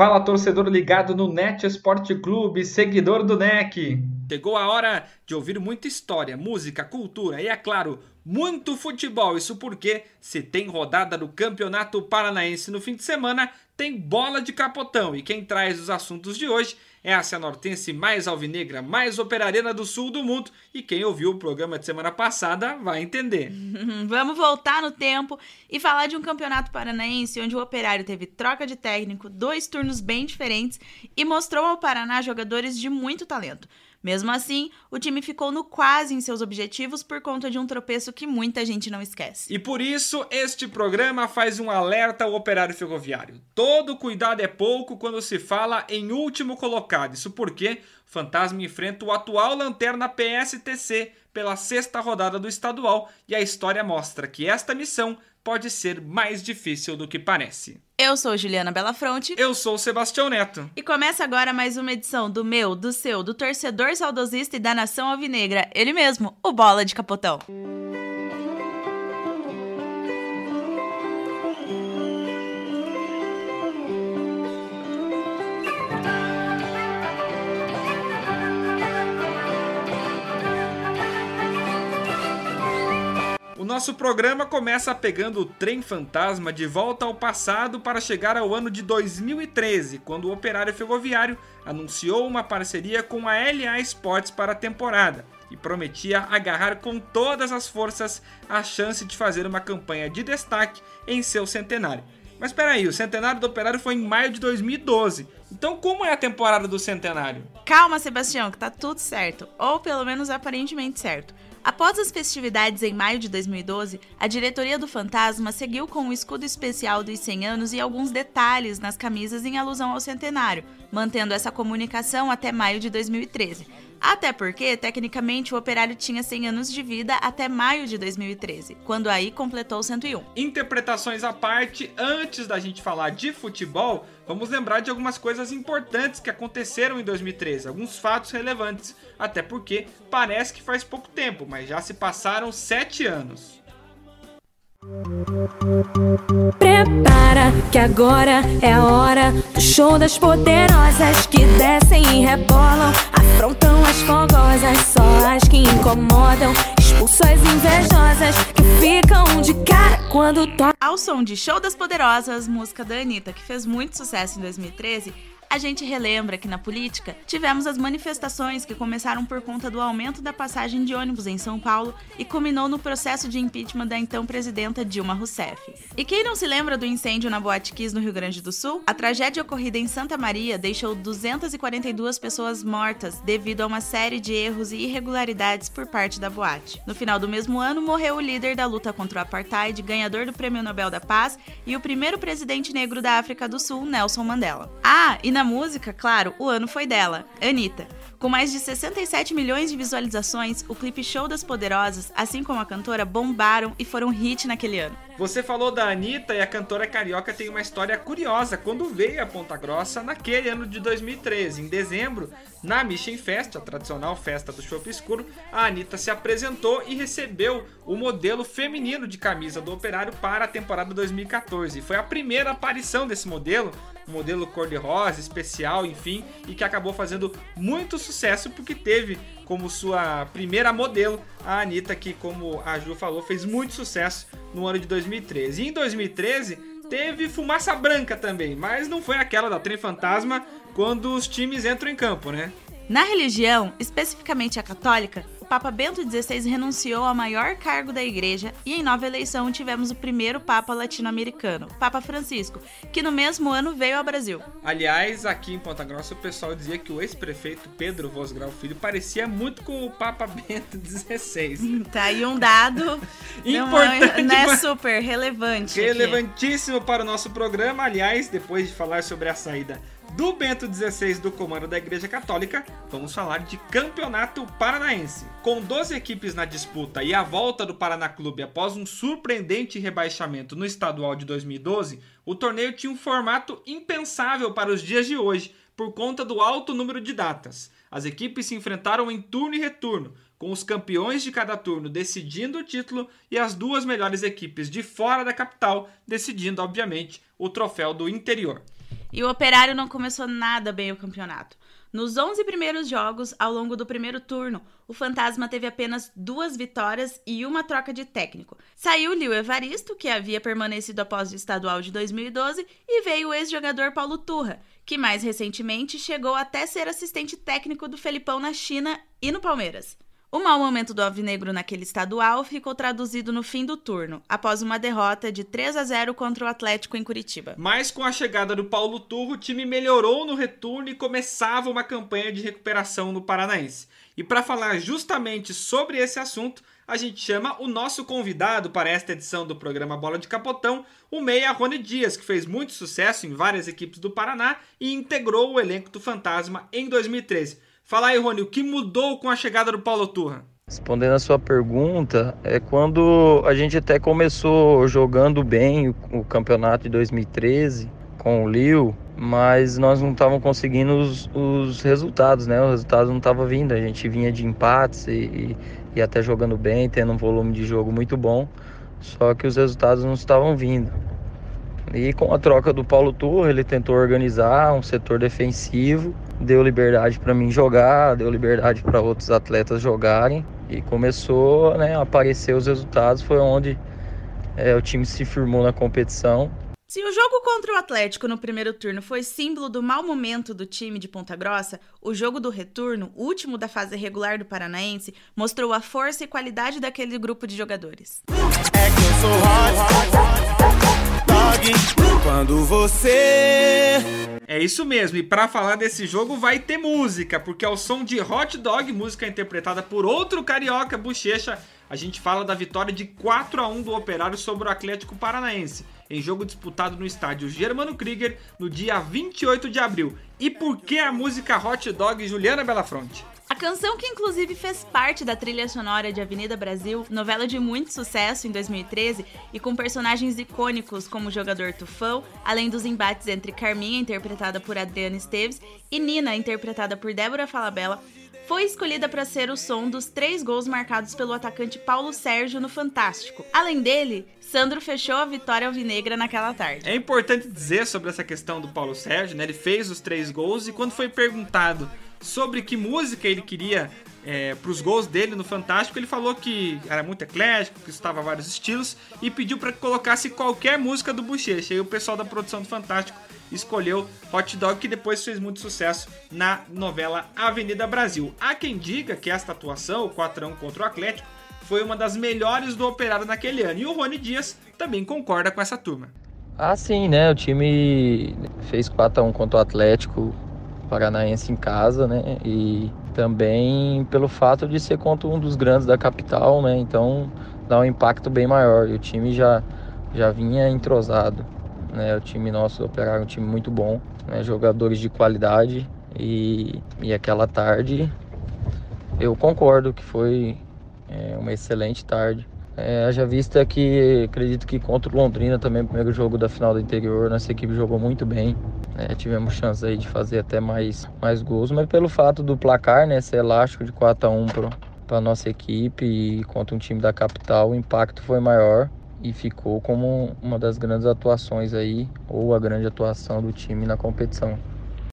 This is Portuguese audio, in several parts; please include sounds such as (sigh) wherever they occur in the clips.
Fala torcedor ligado no Net Esporte Clube, seguidor do NEC. Chegou a hora de ouvir muita história, música, cultura e, é claro, muito futebol. Isso porque, se tem rodada do Campeonato Paranaense no fim de semana, tem bola de capotão. E quem traz os assuntos de hoje é a Cianortense mais alvinegra, mais operarena do sul do mundo. E quem ouviu o programa de semana passada vai entender. (laughs) Vamos voltar no tempo e falar de um campeonato paranaense onde o operário teve troca de técnico, dois turnos bem diferentes e mostrou ao Paraná jogadores de muito talento. Mesmo assim, o time ficou no quase em seus objetivos por conta de um tropeço que muita gente não esquece. E por isso, este programa faz um alerta ao operário ferroviário. Todo cuidado é pouco quando se fala em último colocado. Isso porque Fantasma enfrenta o atual lanterna PSTC pela sexta rodada do estadual e a história mostra que esta missão pode ser mais difícil do que parece. Eu sou Juliana Belafronte. Eu sou Sebastião Neto. E começa agora mais uma edição do meu, do seu, do torcedor saudosista e da nação alvinegra, ele mesmo, o Bola de Capotão. Nosso programa começa pegando o trem fantasma de volta ao passado para chegar ao ano de 2013, quando o Operário Ferroviário anunciou uma parceria com a LA Sports para a temporada e prometia agarrar com todas as forças a chance de fazer uma campanha de destaque em seu centenário. Mas espera aí, o centenário do Operário foi em maio de 2012. Então como é a temporada do centenário? Calma, Sebastião, que tá tudo certo, ou pelo menos aparentemente certo. Após as festividades em maio de 2012, a diretoria do Fantasma seguiu com o escudo especial dos 100 anos e alguns detalhes nas camisas em alusão ao centenário, mantendo essa comunicação até maio de 2013. Até porque, tecnicamente, o operário tinha 100 anos de vida até maio de 2013, quando aí completou 101. Interpretações à parte, antes da gente falar de futebol, vamos lembrar de algumas coisas importantes que aconteceram em 2013, alguns fatos relevantes, até porque parece que faz pouco tempo, mas já se passaram 7 anos. Prepara que agora é a hora do show das poderosas que descem e rebolam, afrontam as fogosas, só as que incomodam, expulsam as invejosas que ficam de cara quando tocam. Ao som de Show das Poderosas, música da Anitta, que fez muito sucesso em 2013, a gente relembra que na política tivemos as manifestações que começaram por conta do aumento da passagem de ônibus em São Paulo e culminou no processo de impeachment da então presidenta Dilma Rousseff. E quem não se lembra do incêndio na Boate Kiss no Rio Grande do Sul? A tragédia ocorrida em Santa Maria deixou 242 pessoas mortas devido a uma série de erros e irregularidades por parte da boate. No final do mesmo ano, morreu o líder da luta contra o apartheid, ganhador do Prêmio Nobel da Paz e o primeiro presidente negro da África do Sul, Nelson Mandela. Ah, e na na música, claro, o ano foi dela, Anitta. Com mais de 67 milhões de visualizações, o clipe Show das Poderosas, assim como a cantora, bombaram e foram hit naquele ano. Você falou da Anitta e a cantora carioca tem uma história curiosa quando veio a Ponta Grossa naquele ano de 2013. Em dezembro, na Mission Fest, a tradicional festa do chopp escuro, a Anitta se apresentou e recebeu o modelo feminino de camisa do Operário para a temporada 2014. Foi a primeira aparição desse modelo, um modelo cor-de-rosa, especial, enfim, e que acabou fazendo muito sucesso porque teve como sua primeira modelo, a Anitta, que, como a Ju falou, fez muito sucesso no ano de 2013. E em 2013 teve fumaça branca também, mas não foi aquela da Trem Fantasma quando os times entram em campo, né? Na religião, especificamente a católica, Papa Bento XVI renunciou ao maior cargo da igreja e em nova eleição tivemos o primeiro Papa latino-americano, Papa Francisco, que no mesmo ano veio ao Brasil. Aliás, aqui em Ponta Grossa o pessoal dizia que o ex-prefeito Pedro Vosgrau Filho parecia muito com o Papa Bento XVI. (laughs) Tá aí um dado importante, não é super relevante. Relevantíssimo aqui. para o nosso programa. Aliás, depois de falar sobre a saída do Bento XVI do comando da Igreja Católica, vamos falar de Campeonato Paranaense. Com 12 equipes na disputa e a volta do Paraná Clube após um surpreendente rebaixamento no estadual de 2012, o torneio tinha um formato impensável para os dias de hoje por conta do alto número de datas. As equipes se enfrentaram em turno e retorno, com os campeões de cada turno decidindo o título e as duas melhores equipes de fora da capital decidindo, obviamente, o troféu do interior. E o Operário não começou nada bem o campeonato. Nos 11 primeiros jogos, ao longo do primeiro turno, o Fantasma teve apenas duas vitórias e uma troca de técnico. Saiu Lio Evaristo, que havia permanecido após o estadual de 2012, e veio o ex-jogador Paulo Turra, que mais recentemente chegou até ser assistente técnico do Felipão na China e no Palmeiras. O mau momento do Alvinegro naquele estadual ficou traduzido no fim do turno, após uma derrota de 3 a 0 contra o Atlético em Curitiba. Mas com a chegada do Paulo Turro, o time melhorou no retorno e começava uma campanha de recuperação no Paranaense. E para falar justamente sobre esse assunto, a gente chama o nosso convidado para esta edição do programa Bola de Capotão, o meia Rony Dias, que fez muito sucesso em várias equipes do Paraná e integrou o elenco do Fantasma em 2013. Fala aí, Rony, o que mudou com a chegada do Paulo Turra? Respondendo a sua pergunta, é quando a gente até começou jogando bem o, o campeonato de 2013 com o Lille, mas nós não estávamos conseguindo os, os, resultados, né? O resultado não estava vindo. A gente vinha de empates e, e, e, até jogando bem, tendo um volume de jogo muito bom, só que os resultados não estavam vindo. E com a troca do Paulo Turra, ele tentou organizar um setor defensivo, deu liberdade para mim jogar, deu liberdade para outros atletas jogarem e começou né, a aparecer os resultados. Foi onde é, o time se firmou na competição. Se o jogo contra o Atlético no primeiro turno foi símbolo do mau momento do time de Ponta Grossa, o jogo do retorno, último da fase regular do Paranaense, mostrou a força e qualidade daquele grupo de jogadores. É quando você. É isso mesmo, e para falar desse jogo vai ter música, porque ao som de Hot Dog, música interpretada por outro carioca, Bochecha, a gente fala da vitória de 4 a 1 do Operário sobre o Atlético Paranaense, em jogo disputado no estádio Germano Krieger no dia 28 de abril. E por que a música Hot Dog, Juliana Belafronte? A canção que inclusive fez parte da trilha sonora de Avenida Brasil, novela de muito sucesso em 2013 e com personagens icônicos como o jogador Tufão, além dos embates entre Carminha, interpretada por Adriana Esteves, e Nina, interpretada por Débora Falabella, foi escolhida para ser o som dos três gols marcados pelo atacante Paulo Sérgio no Fantástico. Além dele, Sandro fechou a vitória alvinegra naquela tarde. É importante dizer sobre essa questão do Paulo Sérgio, né? Ele fez os três gols e quando foi perguntado sobre que música ele queria é, para os gols dele no Fantástico, ele falou que era muito eclético, que estava vários estilos e pediu para que colocasse qualquer música do Bochecha. E o pessoal da produção do Fantástico escolheu Hot Dog, que depois fez muito sucesso na novela Avenida Brasil. Há quem diga que esta atuação, o 4x1 contra o Atlético, foi uma das melhores do Operário naquele ano. E o Rony Dias também concorda com essa turma. Ah, sim, né? O time fez 4x1 contra o Atlético Paranaense em casa, né? E também pelo fato de ser contra um dos grandes da capital, né? Então dá um impacto bem maior. E o time já, já vinha entrosado, né? O time nosso operar um time muito bom, né? jogadores de qualidade e, e aquela tarde eu concordo que foi é, uma excelente tarde. É, haja vista que acredito que contra o Londrina também, primeiro jogo da final do interior, nossa equipe jogou muito bem. É, tivemos chance aí de fazer até mais, mais gols, mas pelo fato do placar né, ser elástico de 4 a 1 para a nossa equipe e contra um time da capital, o impacto foi maior e ficou como uma das grandes atuações aí, ou a grande atuação do time na competição.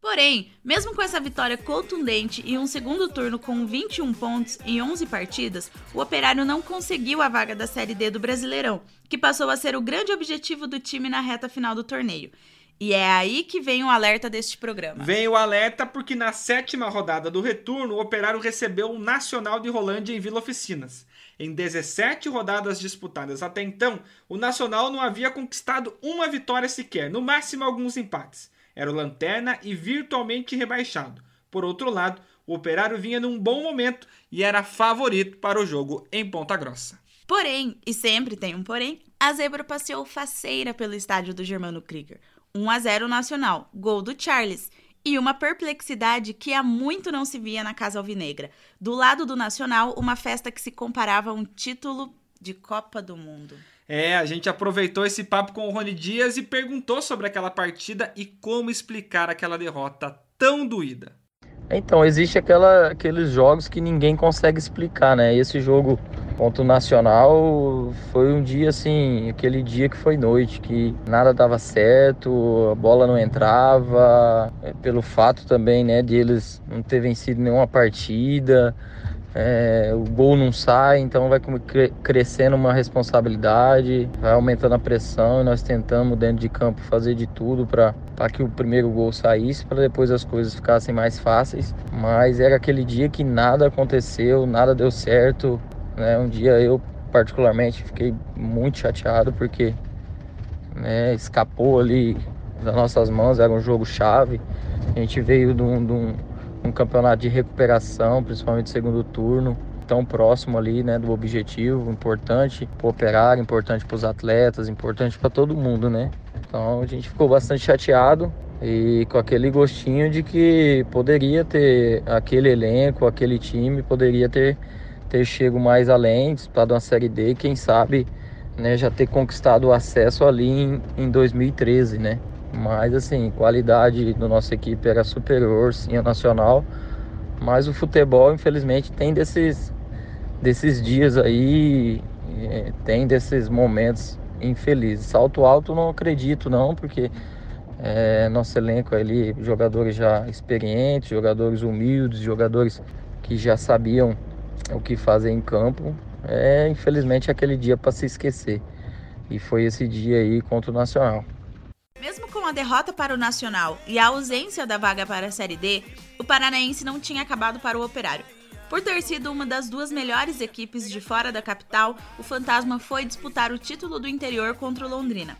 Porém, mesmo com essa vitória contundente e um segundo turno com 21 pontos em 11 partidas, o Operário não conseguiu a vaga da Série D do Brasileirão, que passou a ser o grande objetivo do time na reta final do torneio. E é aí que vem o alerta deste programa. Vem o alerta porque na sétima rodada do retorno, o Operário recebeu o Nacional de Rolândia em Vila Oficinas. Em 17 rodadas disputadas até então, o Nacional não havia conquistado uma vitória sequer, no máximo alguns empates era o lanterna e virtualmente rebaixado. Por outro lado, o Operário vinha num bom momento e era favorito para o jogo em Ponta Grossa. Porém, e sempre tem um porém, a zebra passeou faceira pelo estádio do Germano Krieger. 1 a 0 nacional, gol do Charles. E uma perplexidade que há muito não se via na Casa Alvinegra. Do lado do Nacional, uma festa que se comparava a um título de Copa do Mundo. É, a gente aproveitou esse papo com o Rony Dias e perguntou sobre aquela partida e como explicar aquela derrota tão doída. Então, existe aquela, aqueles jogos que ninguém consegue explicar, né? Esse jogo Ponto nacional foi um dia assim, aquele dia que foi noite, que nada dava certo, a bola não entrava, é, pelo fato também, né, de eles não ter vencido nenhuma partida, é, o gol não sai, então vai crescendo uma responsabilidade, vai aumentando a pressão e nós tentamos dentro de campo fazer de tudo para que o primeiro gol saísse, para depois as coisas ficassem mais fáceis. Mas era aquele dia que nada aconteceu, nada deu certo. Né? Um dia eu particularmente fiquei muito chateado porque né, escapou ali das nossas mãos, era um jogo chave. A gente veio de um, de um um campeonato de recuperação, principalmente segundo turno, tão próximo ali, né, do objetivo, importante para o operário, importante para os atletas, importante para todo mundo, né? Então a gente ficou bastante chateado e com aquele gostinho de que poderia ter aquele elenco, aquele time, poderia ter ter chego mais além, disputado uma série D, quem sabe, né, já ter conquistado o acesso ali em, em 2013, né? Mas assim, qualidade da nossa equipe era superior, sim, ao nacional. Mas o futebol, infelizmente, tem desses, desses dias aí, tem desses momentos infelizes. Salto alto não acredito não, porque é, nosso elenco ali, jogadores já experientes, jogadores humildes, jogadores que já sabiam o que fazer em campo. É infelizmente aquele dia para se esquecer. E foi esse dia aí contra o Nacional. Mesmo com a derrota para o Nacional e a ausência da vaga para a Série D, o Paranaense não tinha acabado para o Operário. Por ter sido uma das duas melhores equipes de fora da capital, o Fantasma foi disputar o título do interior contra o Londrina.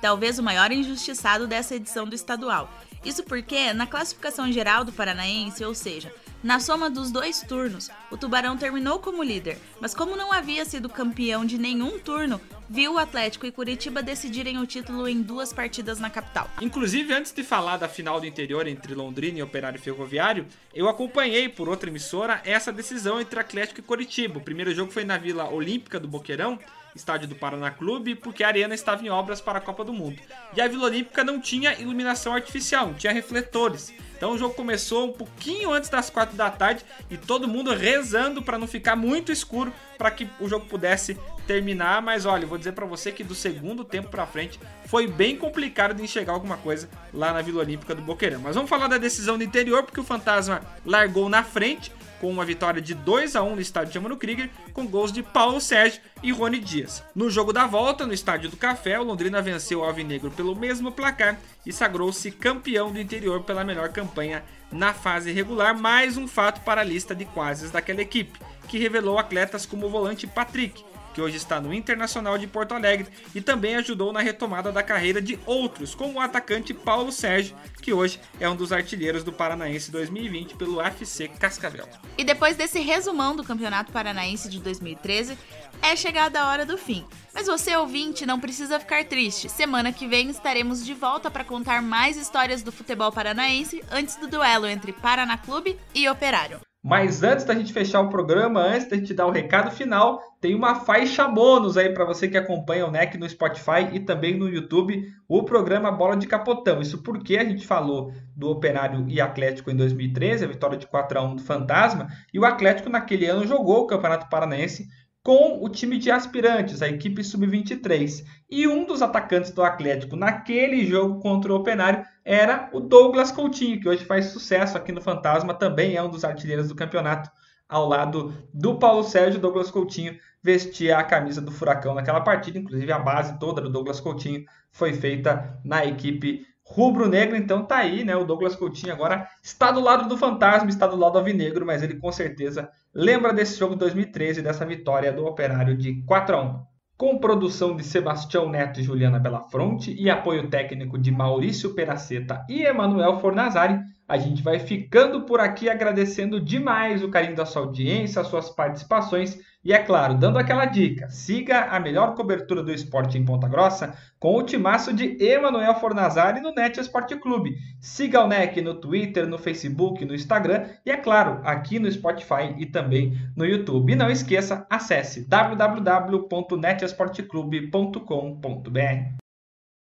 Talvez o maior injustiçado dessa edição do estadual. Isso porque, na classificação geral do Paranaense, ou seja, na soma dos dois turnos, o Tubarão terminou como líder, mas como não havia sido campeão de nenhum turno, viu o Atlético e Curitiba decidirem o título em duas partidas na capital. Inclusive, antes de falar da final do interior entre Londrina e Operário Ferroviário, eu acompanhei por outra emissora essa decisão entre Atlético e Curitiba. O primeiro jogo foi na Vila Olímpica do Boqueirão, estádio do Paraná Clube, porque a arena estava em obras para a Copa do Mundo. E a Vila Olímpica não tinha iluminação artificial, não tinha refletores. Então o jogo começou um pouquinho antes das quatro da tarde e todo mundo rezando para não ficar muito escuro para que o jogo pudesse terminar. Mas olha, vou dizer para você que do segundo tempo para frente foi bem complicado de enxergar alguma coisa lá na Vila Olímpica do Boqueirão. Mas vamos falar da decisão do interior porque o Fantasma largou na frente com uma vitória de 2 a 1 no estádio de Mano Krieger, com gols de Paulo Sérgio e Rony Dias. No jogo da volta, no estádio do Café, o Londrina venceu o Alvinegro pelo mesmo placar e sagrou-se campeão do interior pela melhor campanha na fase regular, mais um fato para a lista de quases daquela equipe, que revelou atletas como o volante Patrick, que hoje está no Internacional de Porto Alegre e também ajudou na retomada da carreira de outros, como o atacante Paulo Sérgio, que hoje é um dos artilheiros do Paranaense 2020 pelo UFC Cascavel. E depois desse resumão do Campeonato Paranaense de 2013, é chegada a hora do fim. Mas você, ouvinte, não precisa ficar triste. Semana que vem estaremos de volta para contar mais histórias do futebol paranaense antes do duelo entre Paraná Clube e Operário. Mas antes da gente fechar o programa, antes da gente dar o recado final, tem uma faixa bônus aí para você que acompanha o NEC no Spotify e também no YouTube, o programa Bola de Capotão. Isso porque a gente falou do Operário e Atlético em 2013, a vitória de 4 a 1 do Fantasma, e o Atlético naquele ano jogou o Campeonato Paranaense com o time de aspirantes, a equipe sub-23. E um dos atacantes do Atlético naquele jogo contra o Operário era o Douglas Coutinho, que hoje faz sucesso aqui no Fantasma, também é um dos artilheiros do campeonato, ao lado do Paulo Sérgio. Douglas Coutinho vestia a camisa do Furacão naquela partida, inclusive a base toda do Douglas Coutinho foi feita na equipe rubro-negro, então tá aí, né? O Douglas Coutinho agora está do lado do fantasma, está do lado do alvinegro, mas ele com certeza lembra desse jogo de 2013, dessa vitória do Operário de 4 a 1. Com produção de Sebastião Neto e Juliana Belafronte e apoio técnico de Maurício Peraceta e Emanuel Fornazari, a gente vai ficando por aqui agradecendo demais o carinho da sua audiência, as suas participações e, é claro, dando aquela dica: siga a melhor cobertura do esporte em Ponta Grossa com o timaço de Emanuel Fornazari no Net Esporte Clube. Siga o NEC no Twitter, no Facebook, no Instagram e, é claro, aqui no Spotify e também no YouTube. E não esqueça, acesse www.netesporteclube.com.br.